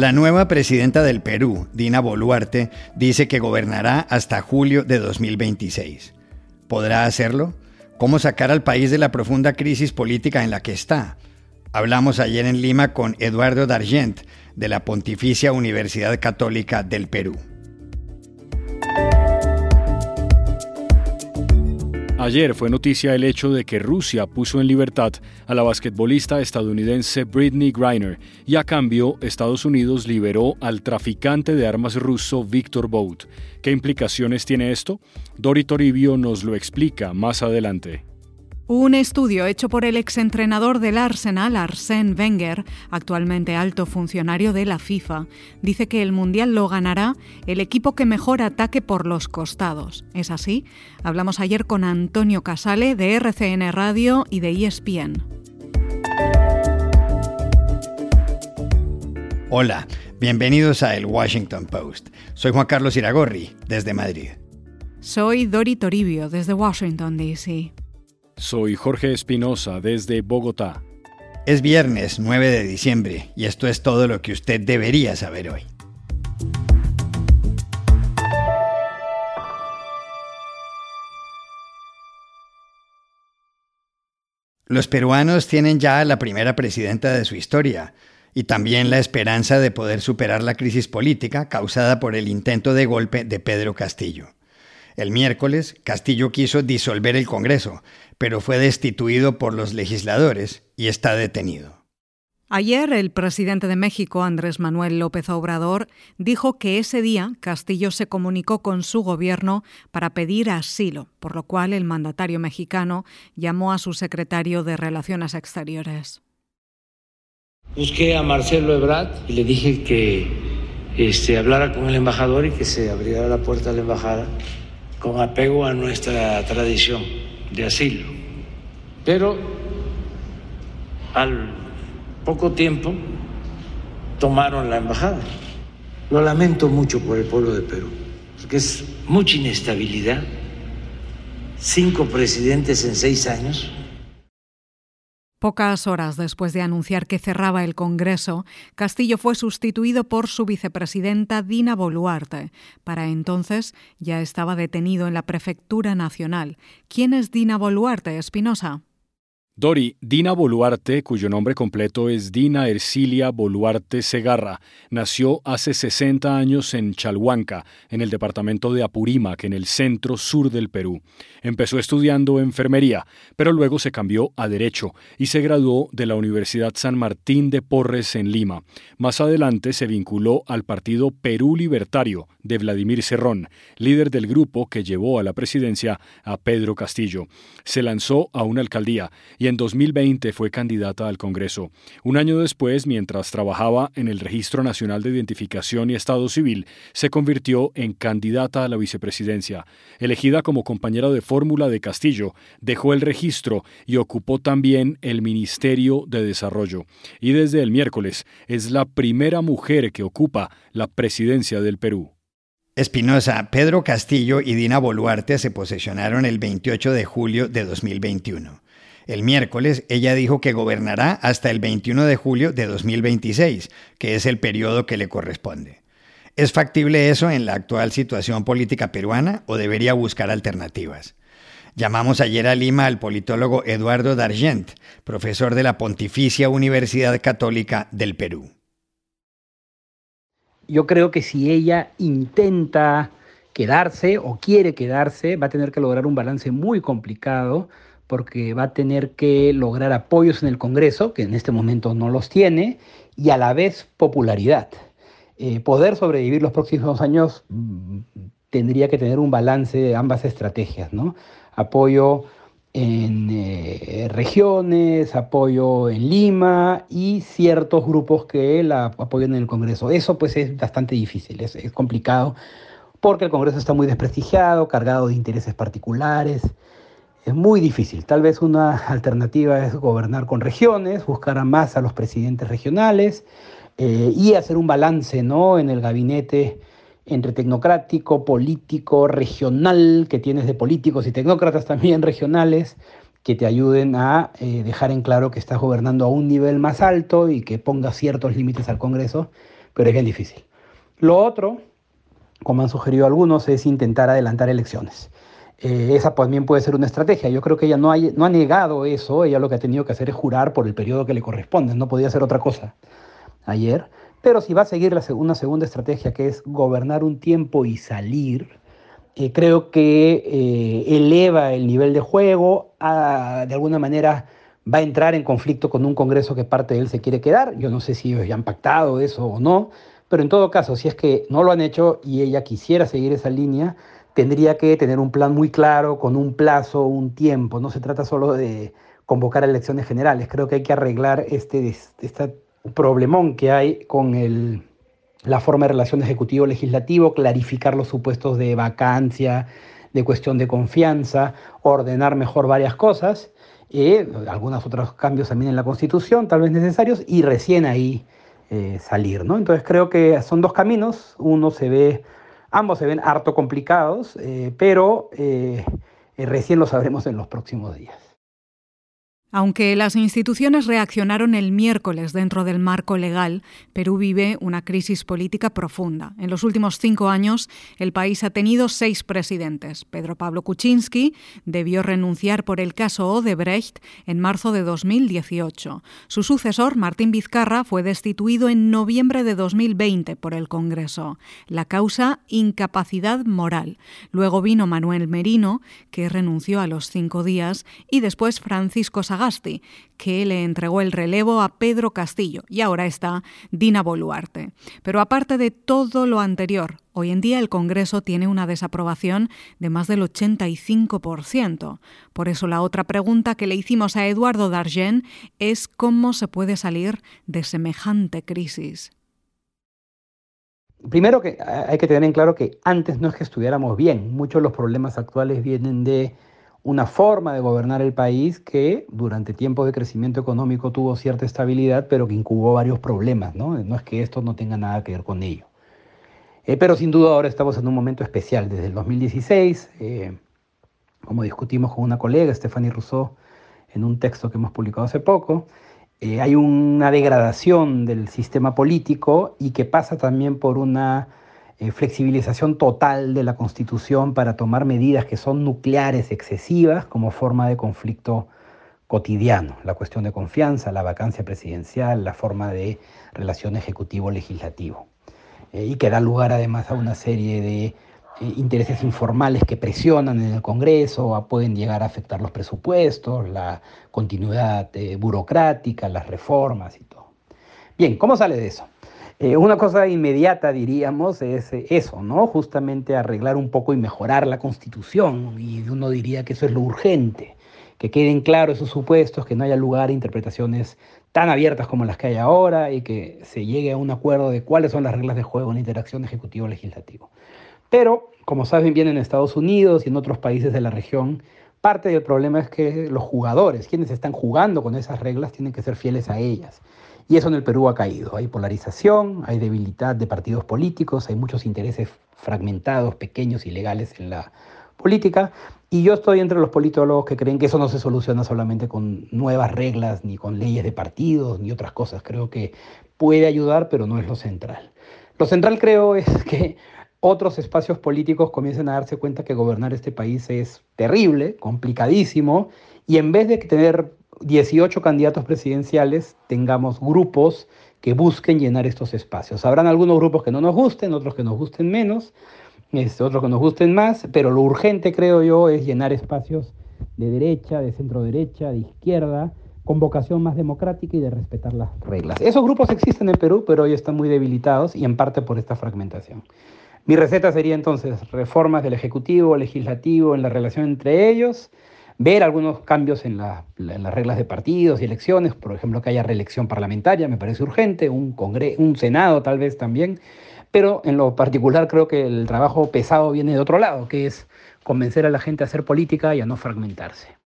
La nueva presidenta del Perú, Dina Boluarte, dice que gobernará hasta julio de 2026. ¿Podrá hacerlo? ¿Cómo sacar al país de la profunda crisis política en la que está? Hablamos ayer en Lima con Eduardo Dargent, de la Pontificia Universidad Católica del Perú. Ayer fue noticia el hecho de que Rusia puso en libertad a la basquetbolista estadounidense Britney Griner y a cambio Estados Unidos liberó al traficante de armas ruso Victor Bout. ¿Qué implicaciones tiene esto? Dori Toribio nos lo explica más adelante. Un estudio hecho por el exentrenador del Arsenal, Arsène Wenger, actualmente alto funcionario de la FIFA, dice que el Mundial lo ganará el equipo que mejor ataque por los costados. ¿Es así? Hablamos ayer con Antonio Casale de RCN Radio y de ESPN. Hola, bienvenidos a El Washington Post. Soy Juan Carlos Iragorri, desde Madrid. Soy Dori Toribio, desde Washington, D.C. Soy Jorge Espinosa desde Bogotá. Es viernes 9 de diciembre y esto es todo lo que usted debería saber hoy. Los peruanos tienen ya la primera presidenta de su historia y también la esperanza de poder superar la crisis política causada por el intento de golpe de Pedro Castillo. El miércoles, Castillo quiso disolver el Congreso, pero fue destituido por los legisladores y está detenido. Ayer el presidente de México, Andrés Manuel López Obrador, dijo que ese día Castillo se comunicó con su gobierno para pedir asilo, por lo cual el mandatario mexicano llamó a su secretario de Relaciones Exteriores. Busqué a Marcelo Ebrard y le dije que este, hablara con el embajador y que se abriera la puerta de la embajada con apego a nuestra tradición de asilo. Pero al poco tiempo tomaron la embajada. Lo lamento mucho por el pueblo de Perú, porque es mucha inestabilidad. Cinco presidentes en seis años Pocas horas después de anunciar que cerraba el Congreso, Castillo fue sustituido por su vicepresidenta Dina Boluarte. Para entonces ya estaba detenido en la Prefectura Nacional. ¿Quién es Dina Boluarte, Espinosa? Dori, Dina Boluarte, cuyo nombre completo es Dina Ercilia Boluarte Segarra, nació hace 60 años en Chalhuanca, en el departamento de Apurímac, en el centro sur del Perú. Empezó estudiando enfermería, pero luego se cambió a Derecho y se graduó de la Universidad San Martín de Porres en Lima. Más adelante se vinculó al partido Perú Libertario de Vladimir Cerrón, líder del grupo que llevó a la presidencia a Pedro Castillo. Se lanzó a una alcaldía y en 2020 fue candidata al Congreso. Un año después, mientras trabajaba en el Registro Nacional de Identificación y Estado Civil, se convirtió en candidata a la vicepresidencia. Elegida como compañera de fórmula de Castillo, dejó el registro y ocupó también el Ministerio de Desarrollo. Y desde el miércoles es la primera mujer que ocupa la presidencia del Perú. Espinosa, Pedro Castillo y Dina Boluarte se posesionaron el 28 de julio de 2021. El miércoles ella dijo que gobernará hasta el 21 de julio de 2026, que es el periodo que le corresponde. ¿Es factible eso en la actual situación política peruana o debería buscar alternativas? Llamamos ayer a Lima al politólogo Eduardo Dargent, profesor de la Pontificia Universidad Católica del Perú. Yo creo que si ella intenta quedarse o quiere quedarse, va a tener que lograr un balance muy complicado porque va a tener que lograr apoyos en el Congreso, que en este momento no los tiene, y a la vez popularidad. Eh, poder sobrevivir los próximos años mm, tendría que tener un balance de ambas estrategias, ¿no? Apoyo en eh, regiones, apoyo en Lima y ciertos grupos que la apoyan en el Congreso. Eso pues es bastante difícil, es, es complicado porque el Congreso está muy desprestigiado, cargado de intereses particulares es muy difícil. Tal vez una alternativa es gobernar con regiones, buscar a más a los presidentes regionales eh, y hacer un balance ¿no? en el gabinete entre tecnocrático, político, regional, que tienes de políticos y tecnócratas también regionales, que te ayuden a eh, dejar en claro que estás gobernando a un nivel más alto y que ponga ciertos límites al Congreso, pero es bien difícil. Lo otro, como han sugerido algunos, es intentar adelantar elecciones. Eh, esa también puede ser una estrategia. Yo creo que ella no, no ha negado eso, ella lo que ha tenido que hacer es jurar por el periodo que le corresponde, no podía hacer otra cosa ayer. Pero si va a seguir la, una segunda estrategia que es gobernar un tiempo y salir, eh, creo que eh, eleva el nivel de juego, de alguna manera va a entrar en conflicto con un Congreso que parte de él se quiere quedar. Yo no sé si ellos ya han pactado eso o no, pero en todo caso, si es que no lo han hecho y ella quisiera seguir esa línea, tendría que tener un plan muy claro, con un plazo, un tiempo. No se trata solo de convocar elecciones generales. Creo que hay que arreglar este, este problemón que hay con el, la forma de relación ejecutivo-legislativo, clarificar los supuestos de vacancia, de cuestión de confianza, ordenar mejor varias cosas, y algunos otros cambios también en la Constitución, tal vez necesarios, y recién ahí eh, salir. ¿no? Entonces creo que son dos caminos, uno se ve Ambos se ven harto complicados, eh, pero eh, eh, recién lo sabremos en los próximos días. Aunque las instituciones reaccionaron el miércoles dentro del marco legal, Perú vive una crisis política profunda. En los últimos cinco años, el país ha tenido seis presidentes. Pedro Pablo Kuczynski debió renunciar por el caso Odebrecht en marzo de 2018. Su sucesor, Martín Vizcarra, fue destituido en noviembre de 2020 por el Congreso. La causa, incapacidad moral. Luego vino Manuel Merino, que renunció a los cinco días, y después Francisco que le entregó el relevo a Pedro Castillo y ahora está Dina Boluarte. Pero aparte de todo lo anterior, hoy en día el Congreso tiene una desaprobación de más del 85%. Por eso la otra pregunta que le hicimos a Eduardo Dargen es cómo se puede salir de semejante crisis. Primero que hay que tener en claro que antes no es que estuviéramos bien, muchos de los problemas actuales vienen de una forma de gobernar el país que durante tiempos de crecimiento económico tuvo cierta estabilidad, pero que incubó varios problemas, ¿no? No es que esto no tenga nada que ver con ello. Eh, pero sin duda ahora estamos en un momento especial. Desde el 2016, eh, como discutimos con una colega, Stephanie Rousseau, en un texto que hemos publicado hace poco, eh, hay una degradación del sistema político y que pasa también por una eh, flexibilización total de la Constitución para tomar medidas que son nucleares excesivas como forma de conflicto cotidiano, la cuestión de confianza, la vacancia presidencial, la forma de relación ejecutivo-legislativo, eh, y que da lugar además a una serie de eh, intereses informales que presionan en el Congreso, pueden llegar a afectar los presupuestos, la continuidad burocrática, las reformas y todo. Bien, ¿cómo sale de eso? Eh, una cosa inmediata, diríamos, es eh, eso, ¿no? Justamente arreglar un poco y mejorar la constitución. Y uno diría que eso es lo urgente, que queden claros esos supuestos, que no haya lugar a interpretaciones tan abiertas como las que hay ahora y que se llegue a un acuerdo de cuáles son las reglas de juego en la interacción ejecutivo-legislativo. Pero, como saben bien en Estados Unidos y en otros países de la región, parte del problema es que los jugadores, quienes están jugando con esas reglas, tienen que ser fieles a ellas. Y eso en el Perú ha caído. Hay polarización, hay debilidad de partidos políticos, hay muchos intereses fragmentados, pequeños y legales en la política. Y yo estoy entre los politólogos que creen que eso no se soluciona solamente con nuevas reglas, ni con leyes de partidos, ni otras cosas. Creo que puede ayudar, pero no es lo central. Lo central creo es que otros espacios políticos comiencen a darse cuenta que gobernar este país es terrible, complicadísimo, y en vez de tener 18 candidatos presidenciales tengamos grupos que busquen llenar estos espacios. Habrán algunos grupos que no nos gusten, otros que nos gusten menos, este, otros que nos gusten más, pero lo urgente creo yo es llenar espacios de derecha, de centro derecha, de izquierda, con vocación más democrática y de respetar las reglas. Esos grupos existen en Perú, pero hoy están muy debilitados y en parte por esta fragmentación. Mi receta sería entonces reformas del Ejecutivo, Legislativo, en la relación entre ellos, ver algunos cambios en, las reglas de partidos y elecciones, por ejemplo, que haya reelección parlamentaria, me parece urgente, un, un Senado tal vez también, pero en lo particular creo que el trabajo pesado viene de otro lado, que es convencer a la gente a hacer política y a no fragmentarse.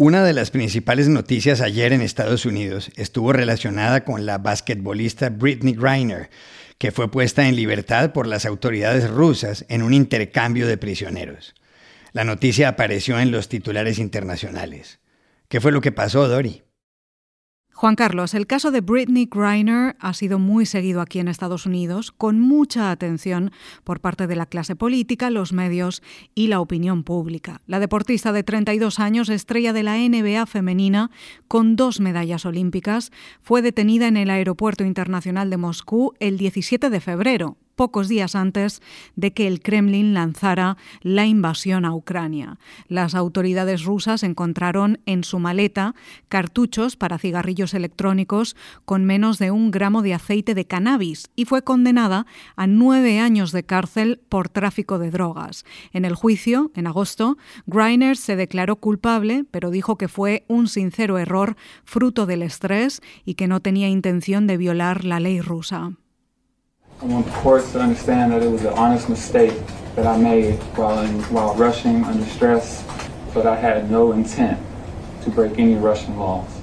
Una de las principales noticias ayer en Estados Unidos estuvo relacionada con la basquetbolista Britney Griner, que fue puesta en libertad por las autoridades rusas en un intercambio de prisioneros. La noticia apareció en los titulares internacionales. ¿Qué fue lo que pasó, Dori? Juan Carlos, el caso de Britney Griner ha sido muy seguido aquí en Estados Unidos, con mucha atención por parte de la clase política, los medios y la opinión pública. La deportista de 32 años, estrella de la NBA femenina, con dos medallas olímpicas, fue detenida en el Aeropuerto Internacional de Moscú el 17 de febrero pocos días antes de que el Kremlin lanzara la invasión a Ucrania. Las autoridades rusas encontraron en su maleta cartuchos para cigarrillos electrónicos con menos de un gramo de aceite de cannabis y fue condenada a nueve años de cárcel por tráfico de drogas. En el juicio, en agosto, Greiner se declaró culpable, pero dijo que fue un sincero error fruto del estrés y que no tenía intención de violar la ley rusa. I want the courts to understand that it was an honest mistake that I made while, in, while rushing under stress, but I had no intent to break any Russian laws.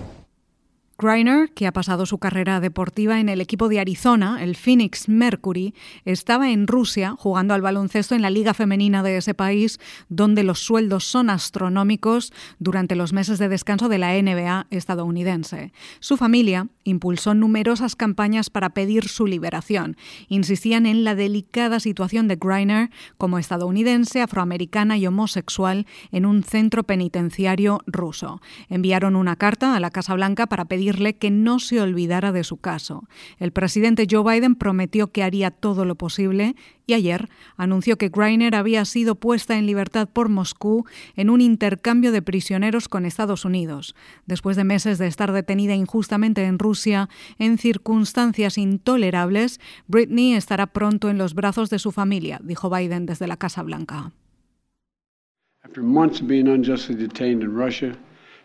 Griner, que ha pasado su carrera deportiva en el equipo de Arizona, el Phoenix Mercury, estaba en Rusia jugando al baloncesto en la liga femenina de ese país, donde los sueldos son astronómicos durante los meses de descanso de la NBA estadounidense. Su familia impulsó numerosas campañas para pedir su liberación. Insistían en la delicada situación de Griner como estadounidense, afroamericana y homosexual en un centro penitenciario ruso. Enviaron una carta a la Casa Blanca para pedir que no se olvidara de su caso. El presidente Joe Biden prometió que haría todo lo posible y ayer anunció que Greiner había sido puesta en libertad por Moscú en un intercambio de prisioneros con Estados Unidos. Después de meses de estar detenida injustamente en Rusia en circunstancias intolerables, Britney estará pronto en los brazos de su familia, dijo Biden desde la Casa Blanca. After months of being unjustly detained in Russia,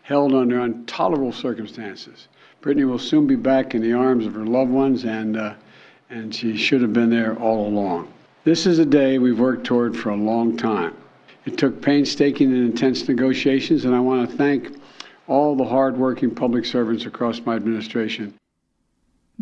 held under intolerable circumstances. Brittany will soon be back in the arms of her loved ones, and, uh, and she should have been there all along. This is a day we've worked toward for a long time. It took painstaking and intense negotiations, and I want to thank all the hardworking public servants across my administration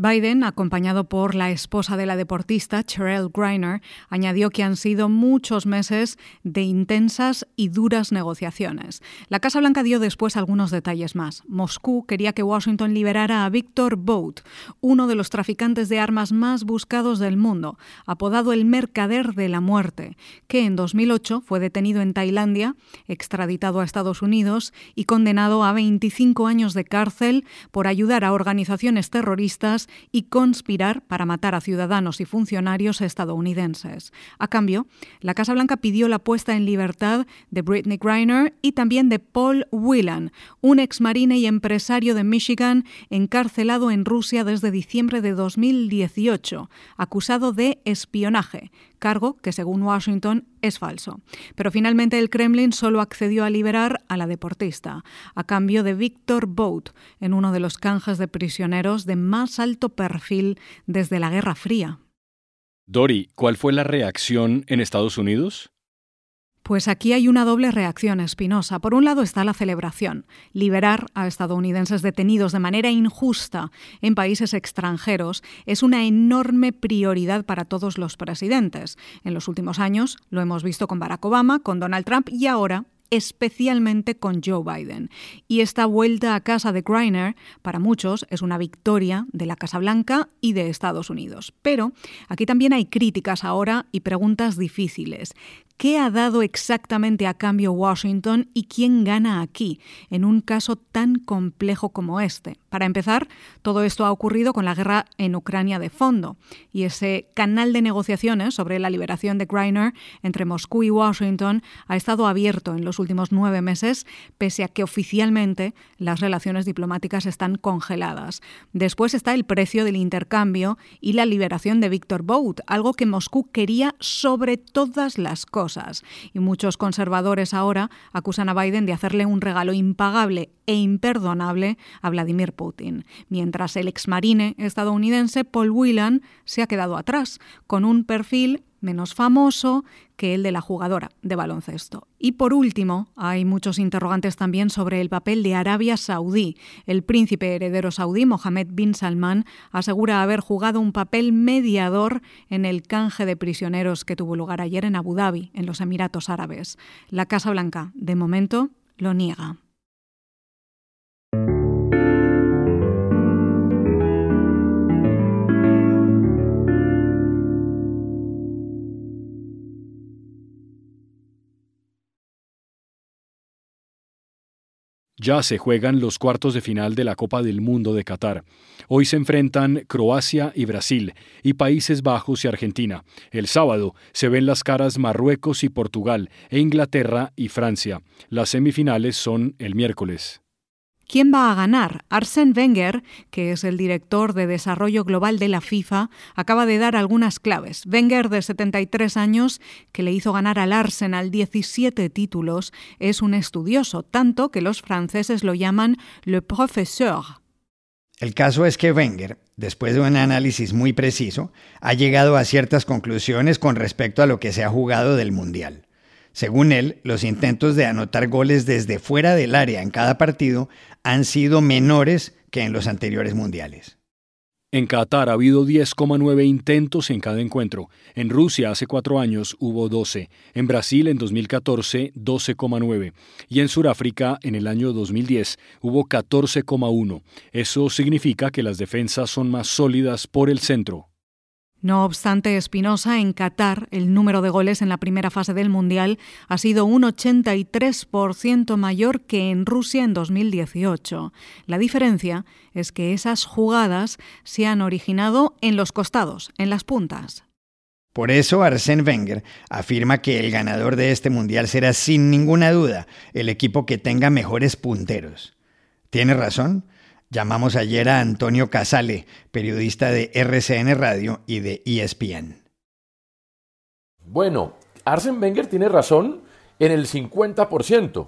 Biden, acompañado por la esposa de la deportista, Cheryl Griner, añadió que han sido muchos meses de intensas y duras negociaciones. La Casa Blanca dio después algunos detalles más. Moscú quería que Washington liberara a Victor Bout, uno de los traficantes de armas más buscados del mundo, apodado el Mercader de la Muerte, que en 2008 fue detenido en Tailandia, extraditado a Estados Unidos y condenado a 25 años de cárcel por ayudar a organizaciones terroristas y conspirar para matar a ciudadanos y funcionarios estadounidenses. A cambio, la Casa Blanca pidió la puesta en libertad de Britney Griner y también de Paul Whelan, un exmarine y empresario de Michigan encarcelado en Rusia desde diciembre de 2018, acusado de espionaje, cargo que según Washington es falso. Pero finalmente el Kremlin solo accedió a liberar a la deportista, a cambio de Victor Bout, en uno de los canjes de prisioneros de más alto perfil desde la Guerra Fría. Dori, ¿cuál fue la reacción en Estados Unidos? Pues aquí hay una doble reacción espinosa. Por un lado está la celebración. Liberar a estadounidenses detenidos de manera injusta en países extranjeros es una enorme prioridad para todos los presidentes. En los últimos años lo hemos visto con Barack Obama, con Donald Trump y ahora especialmente con Joe Biden. Y esta vuelta a casa de Greiner, para muchos, es una victoria de la Casa Blanca y de Estados Unidos. Pero aquí también hay críticas ahora y preguntas difíciles. ¿Qué ha dado exactamente a cambio Washington y quién gana aquí, en un caso tan complejo como este? Para empezar, todo esto ha ocurrido con la guerra en Ucrania de fondo, y ese canal de negociaciones sobre la liberación de Greiner entre Moscú y Washington ha estado abierto en los últimos nueve meses, pese a que oficialmente las relaciones diplomáticas están congeladas. Después está el precio del intercambio y la liberación de Víctor Bout, algo que Moscú quería sobre todas las cosas. Y muchos conservadores ahora acusan a Biden de hacerle un regalo impagable e imperdonable a Vladimir Putin, mientras el exmarine estadounidense Paul Whelan se ha quedado atrás, con un perfil menos famoso que el de la jugadora de baloncesto. Y por último, hay muchos interrogantes también sobre el papel de Arabia Saudí. El príncipe heredero saudí, Mohammed bin Salman, asegura haber jugado un papel mediador en el canje de prisioneros que tuvo lugar ayer en Abu Dhabi, en los Emiratos Árabes. La Casa Blanca, de momento, lo niega. Ya se juegan los cuartos de final de la Copa del Mundo de Qatar. Hoy se enfrentan Croacia y Brasil, y Países Bajos y Argentina. El sábado se ven las caras Marruecos y Portugal, e Inglaterra y Francia. Las semifinales son el miércoles. ¿Quién va a ganar? Arsène Wenger, que es el director de desarrollo global de la FIFA, acaba de dar algunas claves. Wenger, de 73 años, que le hizo ganar al Arsenal 17 títulos, es un estudioso, tanto que los franceses lo llaman le professeur. El caso es que Wenger, después de un análisis muy preciso, ha llegado a ciertas conclusiones con respecto a lo que se ha jugado del Mundial. Según él, los intentos de anotar goles desde fuera del área en cada partido han sido menores que en los anteriores mundiales. En Qatar ha habido 10,9 intentos en cada encuentro. En Rusia hace cuatro años hubo 12. En Brasil en 2014 12,9. Y en Sudáfrica en el año 2010 hubo 14,1. Eso significa que las defensas son más sólidas por el centro. No obstante, Espinosa, en Qatar, el número de goles en la primera fase del Mundial ha sido un 83% mayor que en Rusia en 2018. La diferencia es que esas jugadas se han originado en los costados, en las puntas. Por eso Arsène Wenger afirma que el ganador de este Mundial será sin ninguna duda el equipo que tenga mejores punteros. ¿Tiene razón? Llamamos ayer a Antonio Casale, periodista de RCN Radio y de ESPN. Bueno, Arsen Wenger tiene razón en el 50%.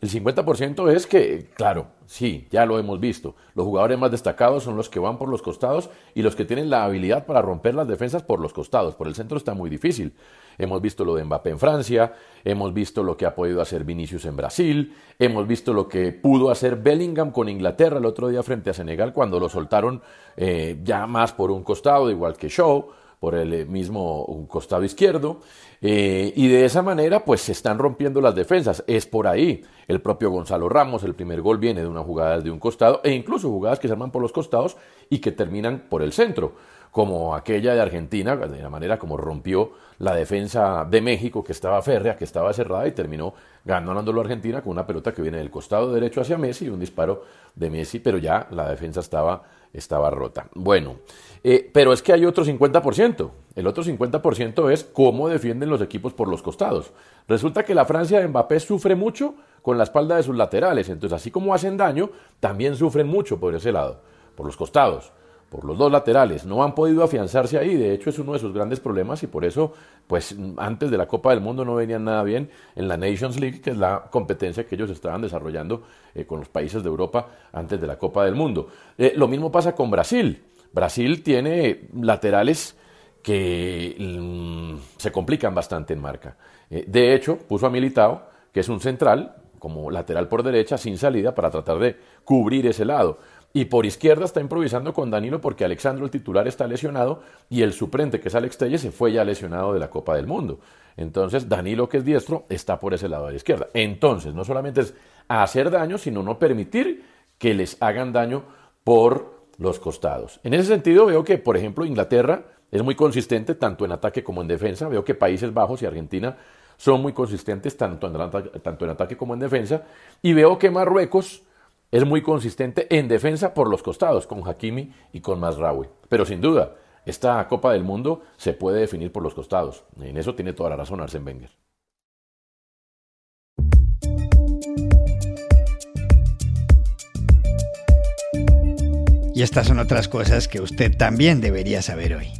El 50% es que, claro, sí, ya lo hemos visto. Los jugadores más destacados son los que van por los costados y los que tienen la habilidad para romper las defensas por los costados. Por el centro está muy difícil. Hemos visto lo de Mbappé en Francia, hemos visto lo que ha podido hacer Vinicius en Brasil, hemos visto lo que pudo hacer Bellingham con Inglaterra el otro día frente a Senegal cuando lo soltaron eh, ya más por un costado, igual que Shaw por el eh, mismo costado izquierdo, eh, y de esa manera pues se están rompiendo las defensas, es por ahí. El propio Gonzalo Ramos, el primer gol viene de una jugada de un costado, e incluso jugadas que se arman por los costados y que terminan por el centro, como aquella de Argentina, de la manera como rompió la defensa de México, que estaba férrea, que estaba cerrada y terminó ganándolo Argentina con una pelota que viene del costado derecho hacia Messi y un disparo de Messi, pero ya la defensa estaba estaba rota. Bueno, eh, pero es que hay otro 50%. El otro 50% es cómo defienden los equipos por los costados. Resulta que la Francia de Mbappé sufre mucho con la espalda de sus laterales. Entonces, así como hacen daño, también sufren mucho por ese lado, por los costados por los dos laterales, no han podido afianzarse ahí, de hecho es uno de sus grandes problemas y por eso, pues antes de la Copa del Mundo no venían nada bien en la Nations League, que es la competencia que ellos estaban desarrollando eh, con los países de Europa antes de la Copa del Mundo. Eh, lo mismo pasa con Brasil. Brasil tiene laterales que mm, se complican bastante en marca. Eh, de hecho, puso a Militao, que es un central, como lateral por derecha, sin salida, para tratar de cubrir ese lado. Y por izquierda está improvisando con Danilo porque Alexandro, el titular, está lesionado y el suplente, que es Alex Telles, se fue ya lesionado de la Copa del Mundo. Entonces, Danilo, que es diestro, está por ese lado de la izquierda. Entonces, no solamente es hacer daño, sino no permitir que les hagan daño por los costados. En ese sentido, veo que, por ejemplo, Inglaterra es muy consistente tanto en ataque como en defensa. Veo que Países Bajos y Argentina son muy consistentes tanto en, tanto en ataque como en defensa. Y veo que Marruecos es muy consistente en defensa por los costados, con Hakimi y con Masraoui. Pero sin duda, esta Copa del Mundo se puede definir por los costados. En eso tiene toda la razón Arsène Wenger. Y estas son otras cosas que usted también debería saber hoy.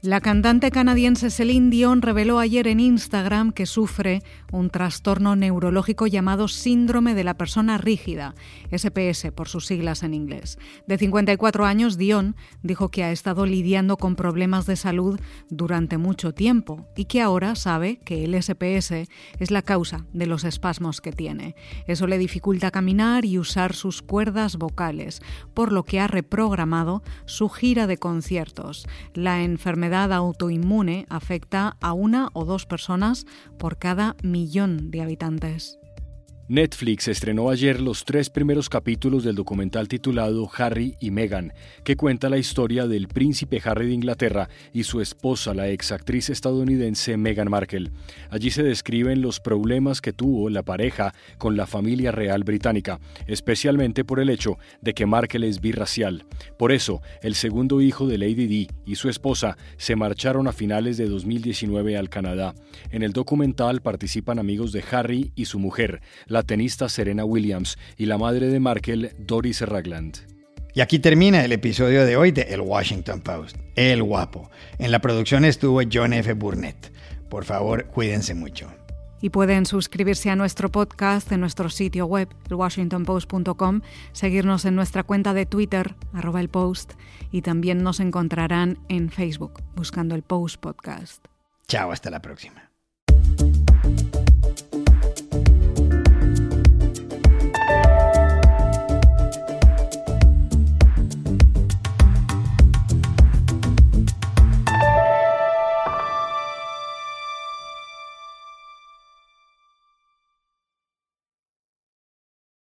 La cantante canadiense Celine Dion reveló ayer en Instagram que sufre un trastorno neurológico llamado síndrome de la persona rígida, SPS por sus siglas en inglés. De 54 años, Dion dijo que ha estado lidiando con problemas de salud durante mucho tiempo y que ahora sabe que el SPS es la causa de los espasmos que tiene. Eso le dificulta caminar y usar sus cuerdas vocales, por lo que ha reprogramado su gira de conciertos. La enfermedad enfermedad autoinmune afecta a una o dos personas por cada millón de habitantes. Netflix estrenó ayer los tres primeros capítulos del documental titulado Harry y Meghan, que cuenta la historia del príncipe Harry de Inglaterra y su esposa, la exactriz estadounidense Meghan Markle. Allí se describen los problemas que tuvo la pareja con la familia real británica, especialmente por el hecho de que Markle es birracial. Por eso, el segundo hijo de Lady Di y su esposa se marcharon a finales de 2019 al Canadá. En el documental participan amigos de Harry y su mujer, la tenista Serena Williams y la madre de Markel, Doris Ragland. Y aquí termina el episodio de hoy de El Washington Post, El Guapo. En la producción estuvo John F. Burnett. Por favor, cuídense mucho. Y pueden suscribirse a nuestro podcast en nuestro sitio web, elwashingtonpost.com, seguirnos en nuestra cuenta de Twitter, arroba el post, y también nos encontrarán en Facebook, buscando el Post Podcast. Chao, hasta la próxima.